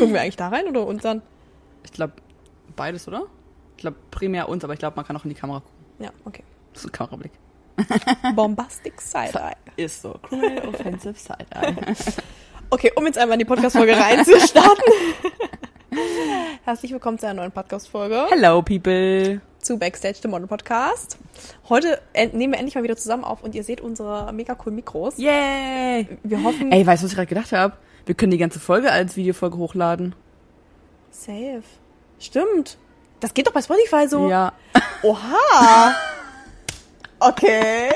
Gucken wir eigentlich da rein oder unseren? Ich glaube, beides, oder? Ich glaube, primär uns, aber ich glaube, man kann auch in die Kamera gucken. Ja, okay. Das ist ein Kamerablick. Bombastic Side-Eye. Ist so. Criminal Offensive Side-Eye. Okay, um jetzt einmal in die Podcast-Folge reinzustarten. Herzlich willkommen zu einer neuen Podcast-Folge Hello, people. zu Backstage, dem Model Podcast. Heute nehmen wir endlich mal wieder zusammen auf und ihr seht unsere mega coolen Mikros. Yay. Wir hoffen, Ey, weißt du, was ich gerade gedacht habe? Wir können die ganze Folge als Videofolge hochladen. safe. Stimmt. Das geht doch bei Spotify so. Ja. Oha. Okay.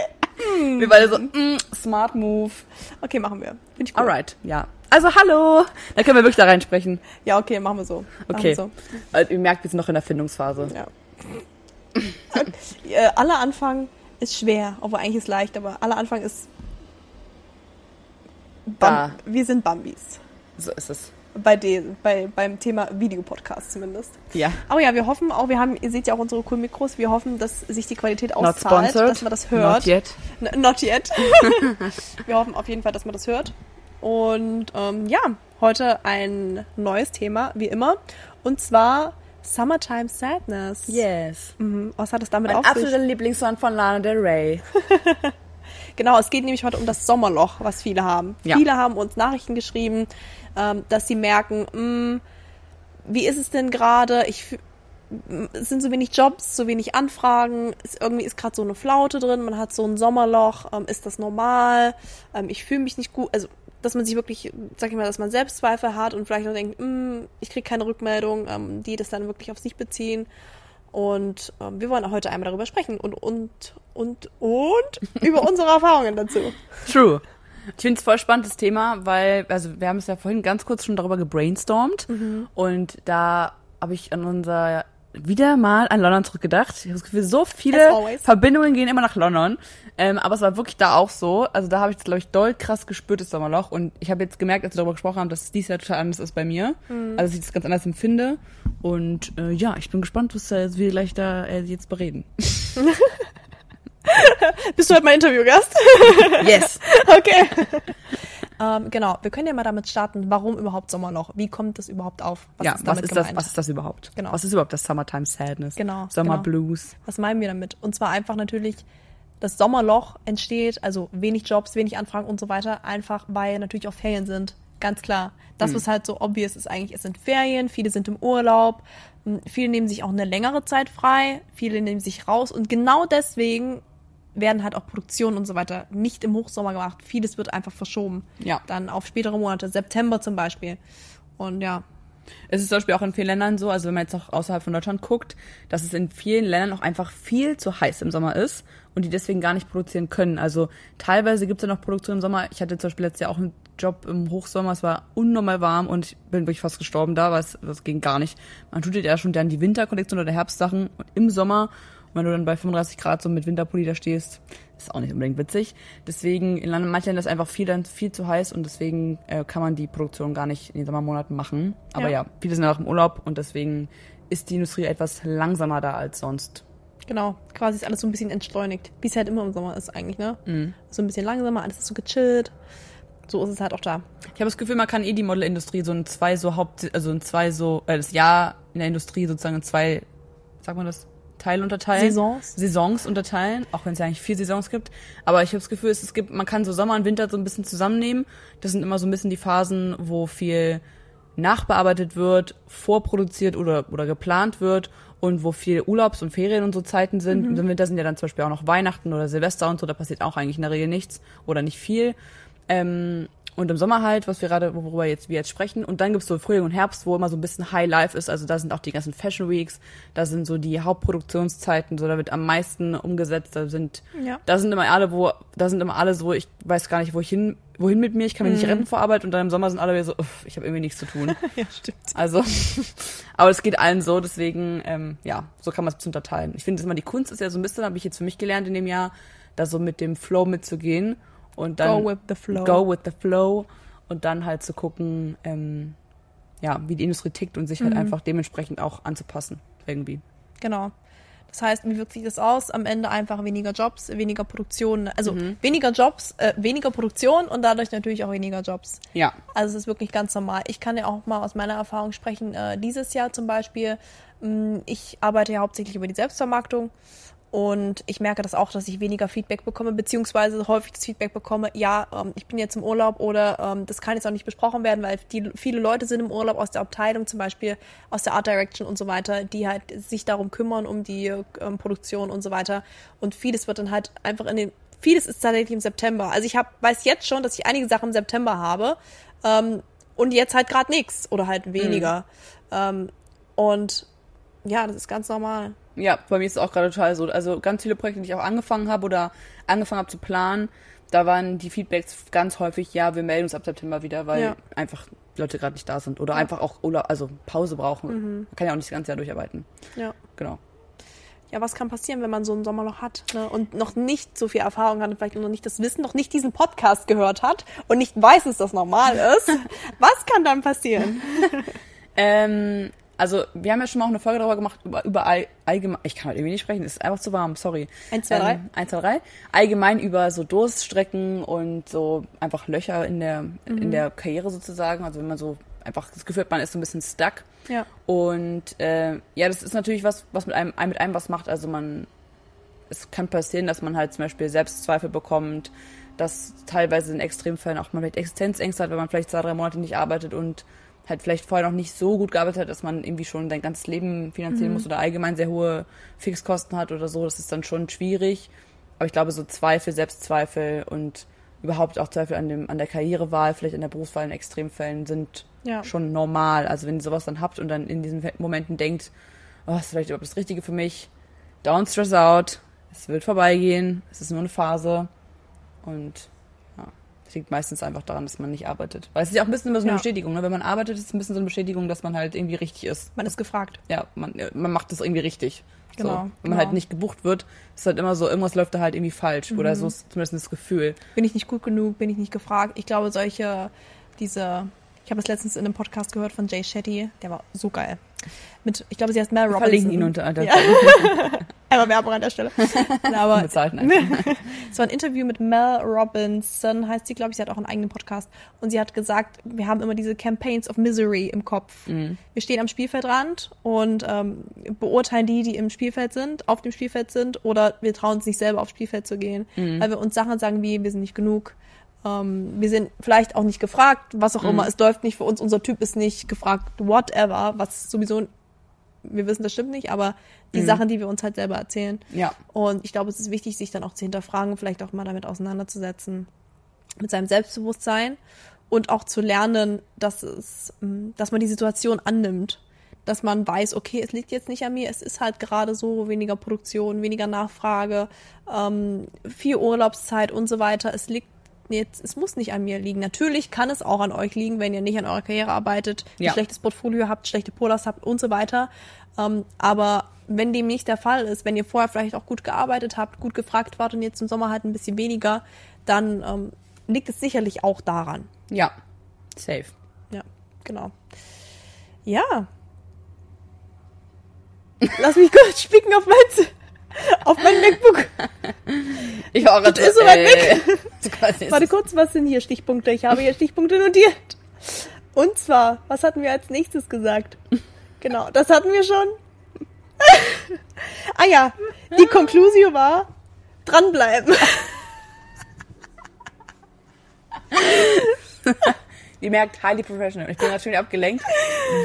Wir beide so, mm, smart move. Okay, machen wir. Finde ich cool. Alright, ja. Also, hallo. Da können wir wirklich da reinsprechen. Ja, okay, machen wir so. Machen Okay. Wir so. Also, ihr merkt, wir sind noch in der Findungsphase. Ja. äh, aller Anfang ist schwer, obwohl eigentlich ist leicht, aber aller Anfang ist. Da. Wir sind Bambis. So ist es. Bei den, bei, beim Thema Videopodcast zumindest. Ja. Aber ja, wir hoffen auch, wir haben, ihr seht ja auch unsere coolen Mikros, wir hoffen, dass sich die Qualität auszahlt, dass man das hört. Not yet. N not yet. wir hoffen auf jeden Fall, dass man das hört. Und ähm, ja, heute ein neues Thema, wie immer. Und zwar Summertime Sadness. Yes. Mhm. Was hat es damit Mein auf sich? absoluter Lieblingssong von Lana Del Rey. Genau, es geht nämlich heute um das Sommerloch, was viele haben. Ja. Viele haben uns Nachrichten geschrieben, ähm, dass sie merken, mh, wie ist es denn gerade? Ich es sind so wenig Jobs, so wenig Anfragen, es, irgendwie ist gerade so eine Flaute drin, man hat so ein Sommerloch, ähm, ist das normal? Ähm, ich fühle mich nicht gut, also dass man sich wirklich, sag ich mal, dass man Selbstzweifel hat und vielleicht auch denkt, mh, ich kriege keine Rückmeldung, ähm, die das dann wirklich auf sich beziehen. Und ähm, wir wollen heute einmal darüber sprechen und und und und über unsere Erfahrungen dazu. True. Ich finde es voll spannendes Thema, weil, also wir haben es ja vorhin ganz kurz schon darüber gebrainstormt und da habe ich an unser wieder mal an London zurückgedacht. Ich habe das Gefühl, so viele. Verbindungen gehen immer nach London. Ähm, aber es war wirklich da auch so. Also da habe ich das, glaube ich, doll krass gespürt, das Sommerloch. Und ich habe jetzt gemerkt, als wir darüber gesprochen haben, dass es dieses Jahr total anders ist bei mir. Also dass ich das ganz anders empfinde. Und äh, ja, ich bin gespannt, was äh, wir gleich da äh, jetzt bereden. Bist du heute mein Interviewgast? Yes. okay. ähm, genau, wir können ja mal damit starten, warum überhaupt Sommerloch? Wie kommt das überhaupt auf? Was ja, ist was ist gemeint? das? Was ist das überhaupt? Genau. Was ist überhaupt das Summertime Sadness? Genau, Summer genau. Blues. Was meinen wir damit? Und zwar einfach natürlich, das Sommerloch entsteht, also wenig Jobs, wenig Anfragen und so weiter, einfach weil natürlich auch Ferien sind. Ganz klar. Das, was halt so obvious ist eigentlich, es sind Ferien, viele sind im Urlaub, m, viele nehmen sich auch eine längere Zeit frei, viele nehmen sich raus und genau deswegen werden halt auch Produktionen und so weiter nicht im Hochsommer gemacht. Vieles wird einfach verschoben. Ja. Dann auf spätere Monate, September zum Beispiel. Und ja, Es ist zum Beispiel auch in vielen Ländern so, also wenn man jetzt auch außerhalb von Deutschland guckt, dass es in vielen Ländern auch einfach viel zu heiß im Sommer ist und die deswegen gar nicht produzieren können. Also teilweise gibt es ja noch Produktion im Sommer. Ich hatte zum Beispiel letztes Jahr auch einen Job im Hochsommer, es war unnormal warm und ich bin wirklich fast gestorben da, weil es das ging gar nicht. Man tut ja schon dann die Winterkollektion oder Herbstsachen und im Sommer, wenn du dann bei 35 Grad so mit Winterpulli da stehst, ist auch nicht unbedingt witzig. Deswegen in manchen Ländern ist einfach viel dann viel zu heiß und deswegen äh, kann man die Produktion gar nicht in den Sommermonaten machen. Aber Ja. ja, viele sind ja auch im Urlaub und deswegen ist die Industrie etwas langsamer da als sonst. Genau, quasi ist alles so ein bisschen entschleunigt, wie es halt immer im Sommer ist eigentlich, ne? So ein bisschen langsamer, alles ist so gechillt. So ist es halt auch da. Ich habe das Gefühl, man kann eh die Modelindustrie so in zwei so Haupt, also in zwei so, äh, das Jahr in der Industrie sozusagen in zwei, sagt man das, Teile unterteilen. Saisons. Saisons unterteilen, auch wenn es ja eigentlich vier Saisons gibt. Aber ich habe das Gefühl, es, gibt, man kann so Sommer und Winter so ein bisschen zusammennehmen. Das sind immer so ein bisschen die Phasen, wo viel nachbearbeitet wird, vorproduziert oder, oder geplant wird und wo viel Urlaubs- und Ferien und so Zeiten sind. Und Im Winter sind ja dann zum Beispiel auch noch Weihnachten oder Silvester und so, da passiert auch eigentlich in der Regel nichts oder nicht viel. Ähm, und im Sommer halt, was wir gerade, worüber jetzt, wir jetzt sprechen. Und dann gibt's so Frühling und Herbst, wo immer so ein bisschen High Life ist. Also da sind auch die ganzen Fashion Weeks, da sind so die Hauptproduktionszeiten, so da wird am meisten umgesetzt. Da sind, Ja. da sind immer alle, wo, da sind immer alle so, ich weiß gar nicht, wo ich hin, wohin mit mir, ich kann mich nicht retten vor Arbeit und dann im Sommer sind alle wieder so, uff, ich habe irgendwie nichts zu tun. ja, stimmt. Also, aber es geht allen so, deswegen, ähm, ja, so kann man es unterteilen. Ich finde immer, die Kunst ist ja so ein bisschen, habe ich jetzt für mich gelernt in dem Jahr, da so mit dem Flow mitzugehen und dann Go with the flow. go with the flow und dann halt zu gucken, ähm, ja, wie die Industrie tickt und sich halt einfach dementsprechend auch anzupassen irgendwie. Genau. Das heißt, wie wirkt sich das aus? Am Ende einfach weniger Jobs, weniger Produktion, also weniger Jobs, äh, weniger Produktion und dadurch natürlich auch weniger Jobs. Ja. Also es ist wirklich ganz normal. Ich kann ja auch mal aus meiner Erfahrung sprechen. Äh, dieses Jahr zum Beispiel, mh, ich arbeite ja hauptsächlich über die Selbstvermarktung und ich merke das auch, dass ich weniger Feedback bekomme, beziehungsweise häufig das Feedback bekomme, ja, ähm, ich bin jetzt im Urlaub oder ähm, das kann jetzt auch nicht besprochen werden, weil die, viele Leute sind im Urlaub aus der Abteilung, zum Beispiel aus der Art Direction und so weiter, die halt sich darum kümmern, um die ähm, Produktion und so weiter. Und vieles wird dann halt einfach in den, vieles ist tatsächlich im September. Also ich hab, weiß jetzt schon, dass ich einige Sachen im September habe ähm, und jetzt halt gerade nichts oder halt weniger. Ähm, und ja, das ist ganz normal. Ja, bei mir ist es auch gerade total so. Also ganz viele Projekte, die ich auch angefangen habe oder angefangen habe zu planen, da waren die Feedbacks ganz häufig, ja, wir melden uns ab September wieder, weil Ja. einfach Leute gerade nicht da sind oder einfach auch oder also Pause brauchen. Man kann ja auch nicht das ganze Jahr durcharbeiten. Ja. Genau. Ja, was kann passieren, wenn man so ein Sommerloch hat ne? und noch nicht so viel Erfahrung hat und vielleicht noch nicht das Wissen, noch nicht diesen Podcast gehört hat und nicht weiß, dass das normal ist? was kann dann passieren? Ähm, also wir haben ja schon mal auch eine Folge darüber gemacht, über, über all, allgemein, ich kann heute irgendwie nicht sprechen, es ist einfach zu warm, sorry. Eins, zwei, drei? Ähm, eins, zwei, drei. Allgemein über so Durststrecken und so einfach Löcher in der, Mhm. in der Karriere sozusagen. Also wenn man so einfach das Gefühl hat, man ist so ein bisschen stuck. Ja. Und äh, ja, das ist natürlich was, was mit einem, einem mit einem was macht. Also man, es kann passieren, dass man halt zum Beispiel Selbstzweifel bekommt, dass teilweise in Extremfällen auch man vielleicht Existenzängste hat, wenn man vielleicht zwei, drei Monate nicht arbeitet und halt vielleicht vorher noch nicht so gut gearbeitet hat, dass man irgendwie schon sein ganzes Leben finanzieren muss oder allgemein sehr hohe Fixkosten hat oder so. Das ist dann schon schwierig. Aber ich glaube, so Zweifel, Selbstzweifel und überhaupt auch Zweifel an, dem, an der Karrierewahl, vielleicht an der Berufswahl in Extremfällen sind Ja. schon normal. Also wenn ihr sowas dann habt und dann in diesen Momenten denkt, oh, ist vielleicht überhaupt das Richtige für mich, don't stress out, es wird vorbeigehen, es ist nur eine Phase und ja, es liegt meistens einfach daran, dass man nicht arbeitet. Weil es ist ja auch ein bisschen immer so eine Ja. Bestätigung, ne? wenn man arbeitet, ist es ein bisschen so eine Bestätigung, dass man halt irgendwie richtig ist. Man ist gefragt. Ja, man, man macht das irgendwie richtig. Genau, So. Wenn genau. man halt nicht gebucht wird, ist halt immer so, irgendwas läuft da halt irgendwie falsch. Mhm. Oder so ist zumindest das Gefühl. Bin ich nicht gut genug? Bin ich nicht gefragt? Ich glaube, solche, diese, ich habe das letztens in einem Podcast gehört von Jay Shetty, der war so geil. Mit, ich glaube, sie heißt Mel Wir Robinson. verlinken ihn unter. unter Ja. Einmal Werbung an der Stelle. Aber Bezahlten einfach. Es war ein Interview mit Mel Robinson, heißt sie, glaube ich, sie hat auch einen eigenen Podcast. Und sie hat gesagt, wir haben immer diese Campaigns of Misery im Kopf. Mhm. Wir stehen am Spielfeldrand und ähm, beurteilen die, die im Spielfeld sind, auf dem Spielfeld sind, oder wir trauen uns nicht selber aufs Spielfeld zu gehen, Mhm. weil wir uns Sachen sagen wie, wir sind nicht genug. Ähm, wir sind vielleicht auch nicht gefragt, was auch Mhm. immer. Es läuft nicht für uns, unser Typ ist nicht gefragt, whatever, was sowieso, wir wissen, das stimmt nicht, aber die Mhm. Sachen, die wir uns halt selber erzählen. Ja. Und ich glaube, es ist wichtig, sich dann auch zu hinterfragen, vielleicht auch mal damit auseinanderzusetzen, mit seinem Selbstbewusstsein und auch zu lernen, dass es, mm, dass man die Situation annimmt, dass man weiß, okay, es liegt jetzt nicht an mir, es ist halt gerade so weniger Produktion, weniger Nachfrage, ähm, viel Urlaubszeit und so weiter. Es liegt jetzt, es muss nicht an mir liegen. Natürlich kann es auch an euch liegen, wenn ihr nicht an eurer Karriere arbeitet, ein Ja. schlechtes Portfolio habt, schlechte Polars habt und so weiter. Ähm, aber wenn dem nicht der Fall ist, wenn ihr vorher vielleicht auch gut gearbeitet habt, gut gefragt wart und jetzt im Sommer halt ein bisschen weniger, dann ähm, liegt es sicherlich auch daran. Ja. Safe. Ja, genau. Ja. Lass mich kurz spicken auf mein, auf mein MacBook. Ich war gerade so weit äh, so Warte kurz, was sind hier Stichpunkte? Ich habe hier Stichpunkte notiert. Und zwar, was hatten wir als nächstes gesagt? Genau, das hatten wir schon. ah ja, die Conclusio war, dranbleiben. Ihr merkt, highly professional. Ich bin gerade wieder abgelenkt.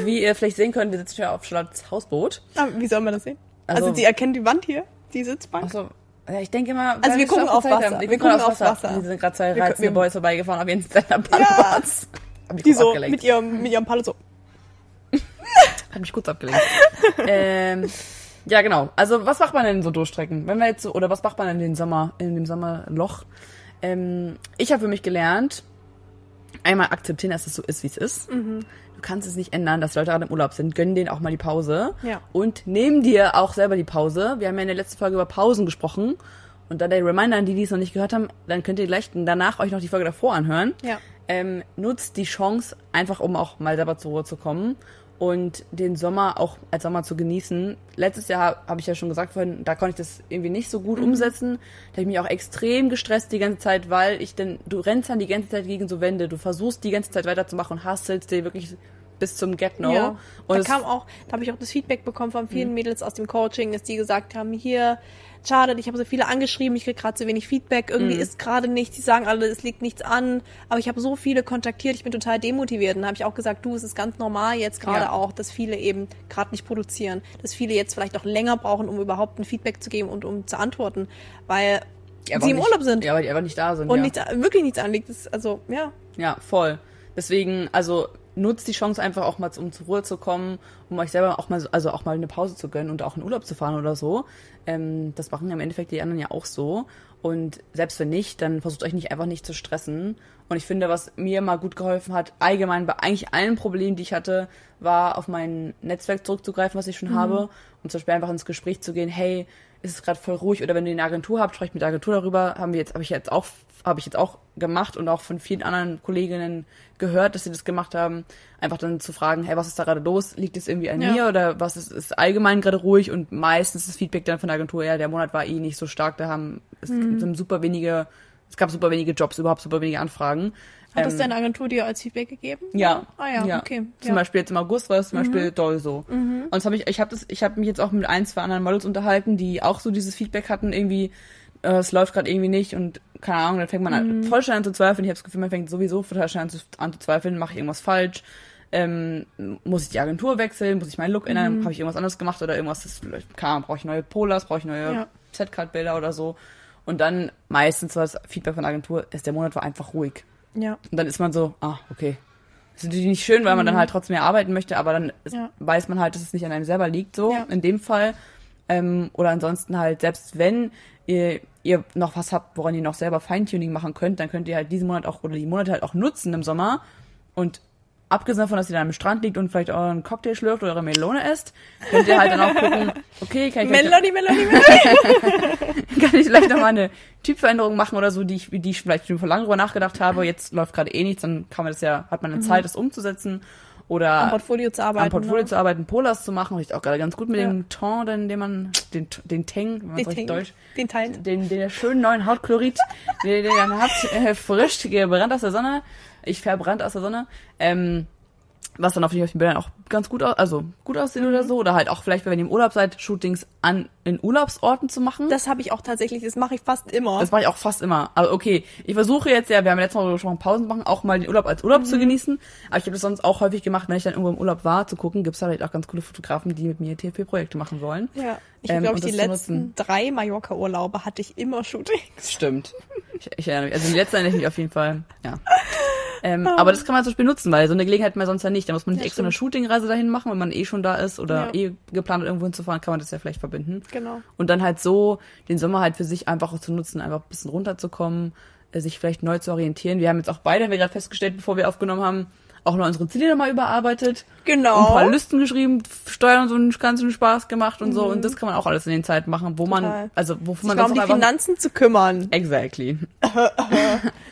Wie ihr vielleicht sehen könnt, wir sitzen schon auf Charlottes Hausboot. Ah, Wie soll man das sehen? Also, Also- sie erkennt die Wand hier, die Sitzbank. Achso. Ja, ich denke immer, Also wir gucken auf Wasser. haben. Wir, gucken auf Wasser. Wasser. Die sind gerade zwei reizende Boys vorbeigefahren auf jeden Stand-Up-Paddleboards. Mich Die kurz so abgelenkt. mit ihrem, mit ihrem Paddel so. Hat mich kurz abgelenkt. ähm, ja, genau. Also, was macht man denn so Durchstrecken? Wenn wir jetzt so, oder was macht man in den Sommer, in dem Sommerloch? Ähm, ich habe für mich gelernt, einmal akzeptieren, dass es so ist, wie es ist. Mhm. Du kannst es nicht ändern, dass Leute gerade im Urlaub sind. Gönn denen auch mal die Pause. Ja. Und nehm dir auch selber die Pause. Wir haben ja in der letzten Folge über Pausen gesprochen. Und dann der Reminder an die, die es noch nicht gehört haben, dann könnt ihr gleich danach euch noch die Folge davor anhören. Ja. ähm, nutzt die Chance, einfach um auch mal selber zur Ruhe zu kommen und den Sommer auch als Sommer zu genießen. Letztes Jahr habe ich ja schon gesagt vorhin, da konnte ich das irgendwie nicht so gut Mhm. umsetzen. Da habe ich mich auch extrem gestresst die ganze Zeit, weil ich denn, du rennst dann die ganze Zeit gegen so Wände, du versuchst die ganze Zeit weiterzumachen und hasselst dir wirklich bis zum Get No. Ja. Und da Mhm. kam auch, da habe ich auch das Feedback bekommen von vielen Mädels aus dem Coaching, dass die gesagt haben, hier, schade, ich habe so viele angeschrieben, ich kriege gerade so wenig Feedback, irgendwie Mhm. ist gerade nichts, die sagen alle, es liegt nichts an, aber ich habe so viele kontaktiert, ich bin total demotiviert und habe ich auch gesagt, du, es ist ganz normal jetzt gerade Ja. auch, dass viele eben gerade nicht produzieren, dass viele jetzt vielleicht auch länger brauchen, um überhaupt ein Feedback zu geben und um zu antworten, weil die sie im nicht- Urlaub sind Ja, weil die einfach nicht da sind. und ja. nichts, wirklich nichts anliegt. Das, also, ja. Ja, voll. Deswegen, also nutzt die Chance einfach auch mal, um zur Ruhe zu kommen, um euch selber auch mal, so- also auch mal eine Pause zu gönnen und auch in Urlaub zu fahren oder so. Ähm, das machen ja im Endeffekt die anderen ja auch so. Und selbst wenn nicht, dann versucht euch nicht einfach nicht zu stressen. Und ich finde, was mir mal gut geholfen hat, allgemein bei eigentlich allen Problemen, die ich hatte, war auf mein Netzwerk zurückzugreifen, was ich schon habe. Und zum Beispiel einfach ins Gespräch zu gehen, hey, ist es gerade voll ruhig oder wenn ihr eine Agentur habt, sprecht mit der Agentur darüber. Haben wir jetzt, habe ich jetzt auch, habe ich jetzt auch gemacht und auch von vielen anderen Kolleginnen gehört, dass sie das gemacht haben. Einfach dann zu fragen, hey, was ist da gerade los? Liegt es irgendwie an Ja. mir oder was ist, ist allgemein gerade ruhig? Und meistens das Feedback dann von der Agentur, ja, der Monat war eh nicht so stark, da haben es Mhm. sind super wenige, es gab super wenige Jobs, überhaupt super wenige Anfragen. Hat das Ähm, deine Agentur dir als Feedback gegeben? ja. Ah ja, okay. Zum ja. Mhm. Beispiel jetzt im August war es zum Beispiel doll so. Und das habe ich, ich habe das, ich habe mich jetzt auch mit ein, zwei anderen Models unterhalten, die auch so dieses Feedback hatten, irgendwie, äh, es läuft gerade irgendwie nicht und keine Ahnung, dann fängt man Mhm. an, voll schnell an zu zweifeln. Ich habe das Gefühl, man fängt sowieso total schnell an zu, an zu zweifeln, mache ich irgendwas falsch. Ähm, muss ich die Agentur wechseln? Muss ich meinen Look ändern? Mhm. Habe ich irgendwas anderes gemacht oder irgendwas? Das, keine Ahnung, brauche ich neue Polars? Brauche ich neue Ja. Setcard-Bilder oder so? Und dann meistens war das Feedback von der Agentur, ist der Monat war einfach ruhig. Ja. Und dann ist man so, ah, okay. Das ist natürlich nicht schön, weil man dann halt trotzdem mehr arbeiten möchte, aber dann ist, Mhm. Ja. weiß man halt, dass es nicht an einem selber liegt, so Ja. in dem Fall. Ähm, oder ansonsten halt, selbst wenn ihr, ihr noch was habt, woran ihr noch selber Feintuning machen könnt, dann könnt ihr halt diesen Monat auch oder die Monate halt auch nutzen im Sommer. Und abgesehen davon, dass ihr dann am Strand liegt und vielleicht euren Cocktail schlürft oder eure Melone esst, könnt ihr halt dann auch gucken, okay, kann ich Melody, Melody, Melody. kann ich vielleicht noch mal eine Typveränderung machen oder so, die ich, die ich vielleicht schon vor langem drüber nachgedacht habe. Jetzt läuft gerade eh nichts, dann kann man das ja, hat man eine Zeit, das umzusetzen. Oder Am Portfolio zu arbeiten. am Portfolio ne? zu arbeiten, Polars zu machen. Riecht auch gerade ganz gut mit Ja. dem Ton, den, den man, den, den Tang, wenn man Den, es richtig deutsch, den teilt. den, den schönen neuen Hautchlorid, den, den ihr habt, äh, frisch gebrannt aus der Sonne. Ich verbrannt aus der Sonne. Ähm, was dann auf den Bildern auch ganz gut aus, also gut aussieht Mhm. oder so. Oder halt auch vielleicht, wenn ihr im Urlaub seid, Shootings an, in Urlaubsorten zu machen. Das habe ich auch tatsächlich, das mache ich fast immer. Das mache ich auch fast immer. Aber okay, ich versuche jetzt ja, wir haben letztes Mal gesprochen, Pausen machen, auch mal den Urlaub als Urlaub Mhm. zu genießen. Aber ich habe das sonst auch häufig gemacht, wenn ich dann irgendwo im Urlaub war, zu gucken, gibt's da vielleicht auch ganz coole Fotografen, die mit mir TFP-Projekte machen wollen. ja. Ich Ähm, glaube, ich die letzten nutzen. drei Mallorca-Urlaube hatte ich immer Shootings. Stimmt. Ich, ich erinnere mich. Also die letzte erinnere ich mich auf jeden Fall. Ja. Ähm, Ah. aber das kann man zum Beispiel nutzen, weil so eine Gelegenheit hat man sonst ja nicht. Da muss man nicht Ja, extra eine stimmt. Shootingreise dahin machen, wenn man eh schon da ist oder Ja. eh geplant hat, irgendwo hinzufahren, kann man das ja vielleicht verbinden. Genau. Und dann halt so den Sommer halt für sich einfach zu nutzen, einfach ein bisschen runterzukommen, äh, sich vielleicht neu zu orientieren. Wir haben jetzt auch beide, haben wir gerade festgestellt, bevor wir aufgenommen haben, auch noch unsere Ziele nochmal überarbeitet. Genau. Ein paar Listen geschrieben, Steuern und so einen ganzen Spaß gemacht und so. Und das kann man auch alles in den Zeiten machen, wo man, Mhm. Total. also wofür Sich man mal um die Finanzen zu kümmern. Exactly.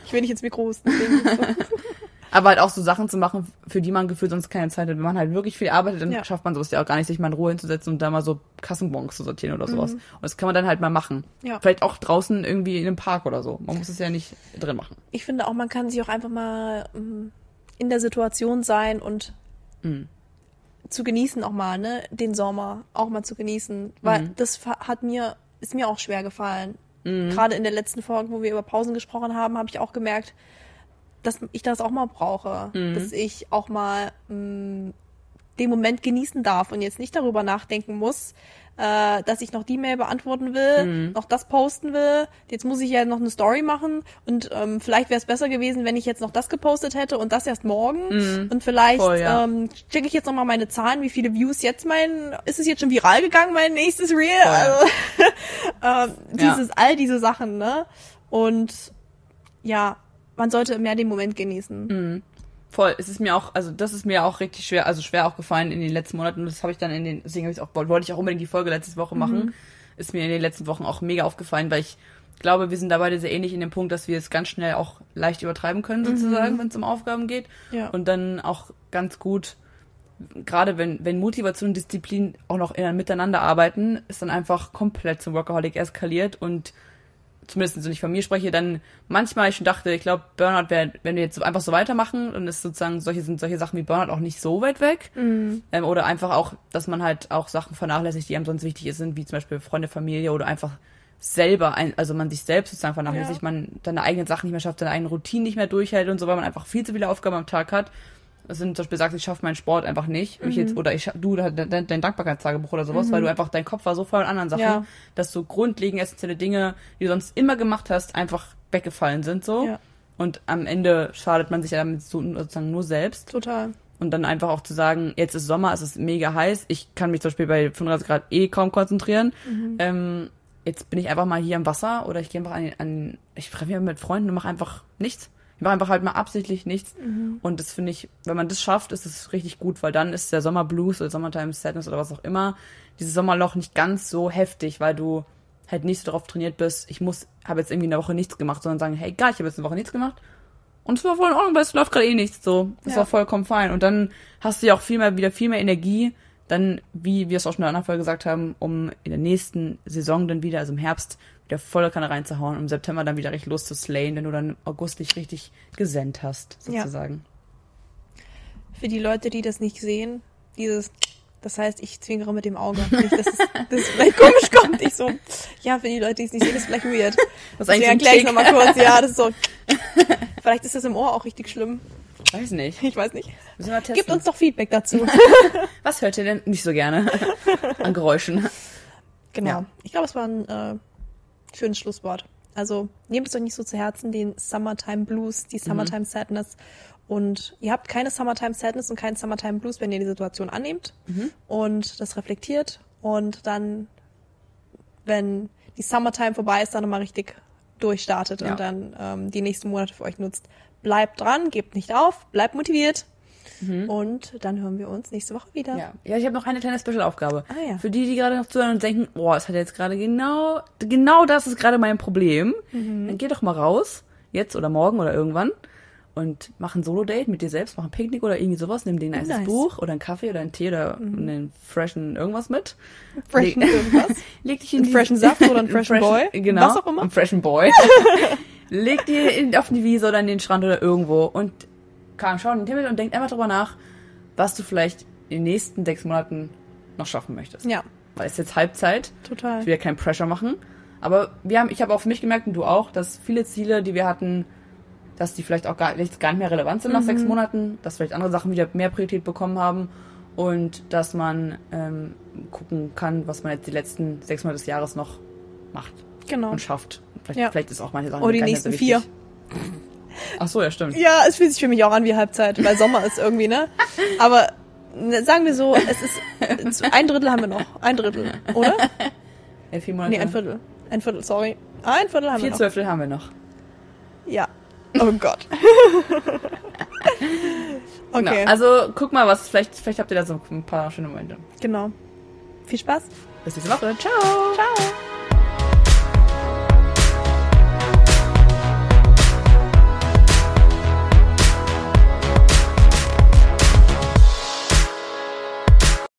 Ich will nicht ins Mikro husten. Aber halt auch so Sachen zu machen, für die man gefühlt sonst keine Zeit hat. Wenn man halt wirklich viel arbeitet, dann Ja. schafft man sowas ja auch gar nicht, sich mal in Ruhe hinzusetzen und da mal so Kassenbons zu sortieren oder sowas. Und das kann man dann halt mal machen. Mhm. Ja. Vielleicht auch draußen irgendwie in einem Park oder so. Man muss es ja nicht drin machen. ich finde auch, man kann sich auch einfach mal ähm, in der Situation sein und Mhm. zu genießen auch mal, ne, den Sommer auch mal zu genießen, weil Mhm. das hat mir ist mir auch schwer gefallen. Gerade in der letzten Folge, wo wir über Pausen gesprochen haben, habe ich auch gemerkt, dass ich das auch mal brauche, Mhm. dass ich auch mal mh, den Moment genießen darf und jetzt nicht darüber nachdenken muss, äh, dass ich noch die Mail beantworten will, Mhm. noch das posten will. Jetzt muss ich ja noch eine Story machen und ähm, vielleicht wäre es besser gewesen, wenn ich jetzt noch das gepostet hätte und das erst morgen. Und vielleicht Mhm. Voll, ja. ähm, checke ich jetzt noch mal meine Zahlen, wie viele Views jetzt mein, ist es jetzt schon viral gegangen, mein nächstes Reel? Voll. Also, ähm, dieses, all diese Sachen, ne? Und ja, man sollte mehr den Moment genießen. Voll, es ist mir auch, also das ist mir auch richtig schwer, also schwer auch gefallen in den letzten Monaten. Und das habe ich dann in den, deswegen habe ich auch, wollte ich auch unbedingt die Folge letzte Woche machen. Ist mir in den letzten Wochen auch mega aufgefallen, weil ich glaube, wir sind da beide sehr ähnlich in dem Punkt, dass wir es ganz schnell auch leicht übertreiben können, sozusagen, wenn es um Aufgaben geht. Ja. Und dann auch ganz gut, gerade wenn, wenn Motivation und Disziplin auch noch in, miteinander arbeiten, ist dann einfach komplett zum Workaholic eskaliert und zumindest wenn ich von mir spreche, dann manchmal ich schon dachte, ich glaube, Burnout wäre, wenn wir jetzt einfach so weitermachen, dann ist sozusagen solche sind solche Sachen wie Burnout auch nicht so weit weg. Ähm, oder einfach auch, dass man halt auch Sachen vernachlässigt, die einem sonst wichtig sind, wie zum Beispiel Freunde, Familie oder einfach selber, ein, also man sich selbst sozusagen vernachlässigt, Ja. man seine eigenen Sachen nicht mehr schafft, seine eigenen Routinen nicht mehr durchhält und so, weil man einfach viel zu viele Aufgaben am Tag hat. Das sind zum Beispiel sagst, ich schaffe meinen Sport einfach nicht. Mich jetzt, oder ich du dein, dein Dankbarkeitstagebuch oder sowas, weil du einfach dein Kopf war so voll an anderen Sachen, Ja. dass so grundlegend essentielle Dinge, die du sonst immer gemacht hast, einfach weggefallen sind so. Ja. Und am Ende schadet man sich ja damit so, sozusagen nur selbst. Total. Und dann einfach auch zu sagen, jetzt ist Sommer, es ist mega heiß, ich kann mich zum Beispiel bei 35 Grad eh kaum konzentrieren. Ähm, jetzt bin ich einfach mal hier am Wasser oder ich gehe einfach an, an ich treffe mich mit Freunden und mache einfach nichts. Ich mache einfach halt mal absichtlich nichts. Und das finde ich, wenn man das schafft, ist es richtig gut, weil dann ist der Sommerblues oder Summertime Sadness oder was auch immer, dieses Sommerloch nicht ganz so heftig, weil du halt nicht so darauf trainiert bist, ich muss, habe jetzt irgendwie eine Woche nichts gemacht, sondern sagen, hey, egal, ich habe jetzt eine Woche nichts gemacht. Und es war voll in Ordnung, weil es läuft gerade eh nichts so. Das Ja. war vollkommen fein. Und dann hast du ja auch viel mehr, wieder viel mehr Energie, dann, wie wir es auch schon in der anderen Folge gesagt haben, um in der nächsten Saison dann wieder, also im Herbst, wieder volle Kanne reinzuhauen, um im September dann wieder richtig loszuslayen, wenn du dann im August dich richtig gesendt hast, Ja. sozusagen. Für die Leute, die das nicht sehen, dieses, das heißt, ich zwinkere mit dem Auge. Nicht, dass es, es vielleicht komisch kommt. Ich so, ja, für die Leute, die es nicht sehen, ist vielleicht weird. Das ist eigentlich erkläre ich nochmal kurz. Ja, das ist so. Vielleicht ist das im Ohr auch richtig schlimm. Weiß nicht. Ich weiß nicht. Müssen wir testen. Gebt uns doch Feedback dazu. Was hört ihr denn nicht so gerne an Geräuschen? Genau. Ja. Ich glaube, es war ein äh, schönes Schlusswort. Also nehmt es euch nicht so zu Herzen, den Summertime Blues, die Summertime Sadness. Und ihr habt keine Summertime Sadness und keinen Summertime Blues, wenn ihr die Situation annehmt und das reflektiert und dann, wenn die Summertime vorbei ist, dann nochmal richtig durchstartet Ja. und dann ähm, die nächsten Monate für euch nutzt. Bleibt dran, gebt nicht auf, bleibt motiviert. Und dann hören wir uns nächste Woche wieder. Ja, ja ich habe noch eine kleine Special-Aufgabe. Ah, ja. Für die, die gerade noch zuhören und denken, boah, es hat jetzt gerade genau, genau das ist gerade mein Problem. Mhm. Dann geh doch mal raus, jetzt oder morgen oder irgendwann und mach ein Solo-Date mit dir selbst, mach ein Picknick oder irgendwie sowas, nimm dir ein Nice. Mhm. Buch oder einen Kaffee oder einen Tee oder einen freshen irgendwas mit. Freshen Leg- irgendwas. Leg dich in Einen freshen Saft oder einen freshen Boy, Genau. was auch immer. Einen freshen Boy. Leg dir in, auf die Wiese oder in den Strand oder irgendwo und kam, schau in den Himmel und denk einfach drüber nach, was du vielleicht in den nächsten sechs Monaten noch schaffen möchtest. Ja, Weil es ist jetzt Halbzeit. total. Ich will ja keinen Pressure machen. Aber wir haben, ich habe auch für mich gemerkt und du auch, dass viele Ziele, die wir hatten, dass die vielleicht auch gar, jetzt gar nicht mehr relevant sind nach sechs Monaten, dass vielleicht andere Sachen wieder mehr Priorität bekommen haben und dass man ähm, gucken kann, was man jetzt die letzten sechs Monate des Jahres noch macht Genau. und schafft. Vielleicht, Ja. vielleicht ist auch manche Sachen Oh, die nicht nächsten so vier. Ach so, ja, stimmt. Ja, es fühlt sich für mich auch an wie Halbzeit, weil Sommer ist irgendwie, ne? Aber ne, sagen wir so, es ist ein Drittel haben wir noch. Ein Drittel, oder? Ja, vier Monate. Nee, ein Viertel. Ein Viertel, sorry. Ein Viertel haben vier wir noch. Zwölftel haben wir noch. Ja. Oh Gott. okay, Genau. Also guck mal, was vielleicht, vielleicht habt ihr da so ein paar schöne Momente. genau. Viel Spaß. Bis nächste Woche. Ciao. Ciao.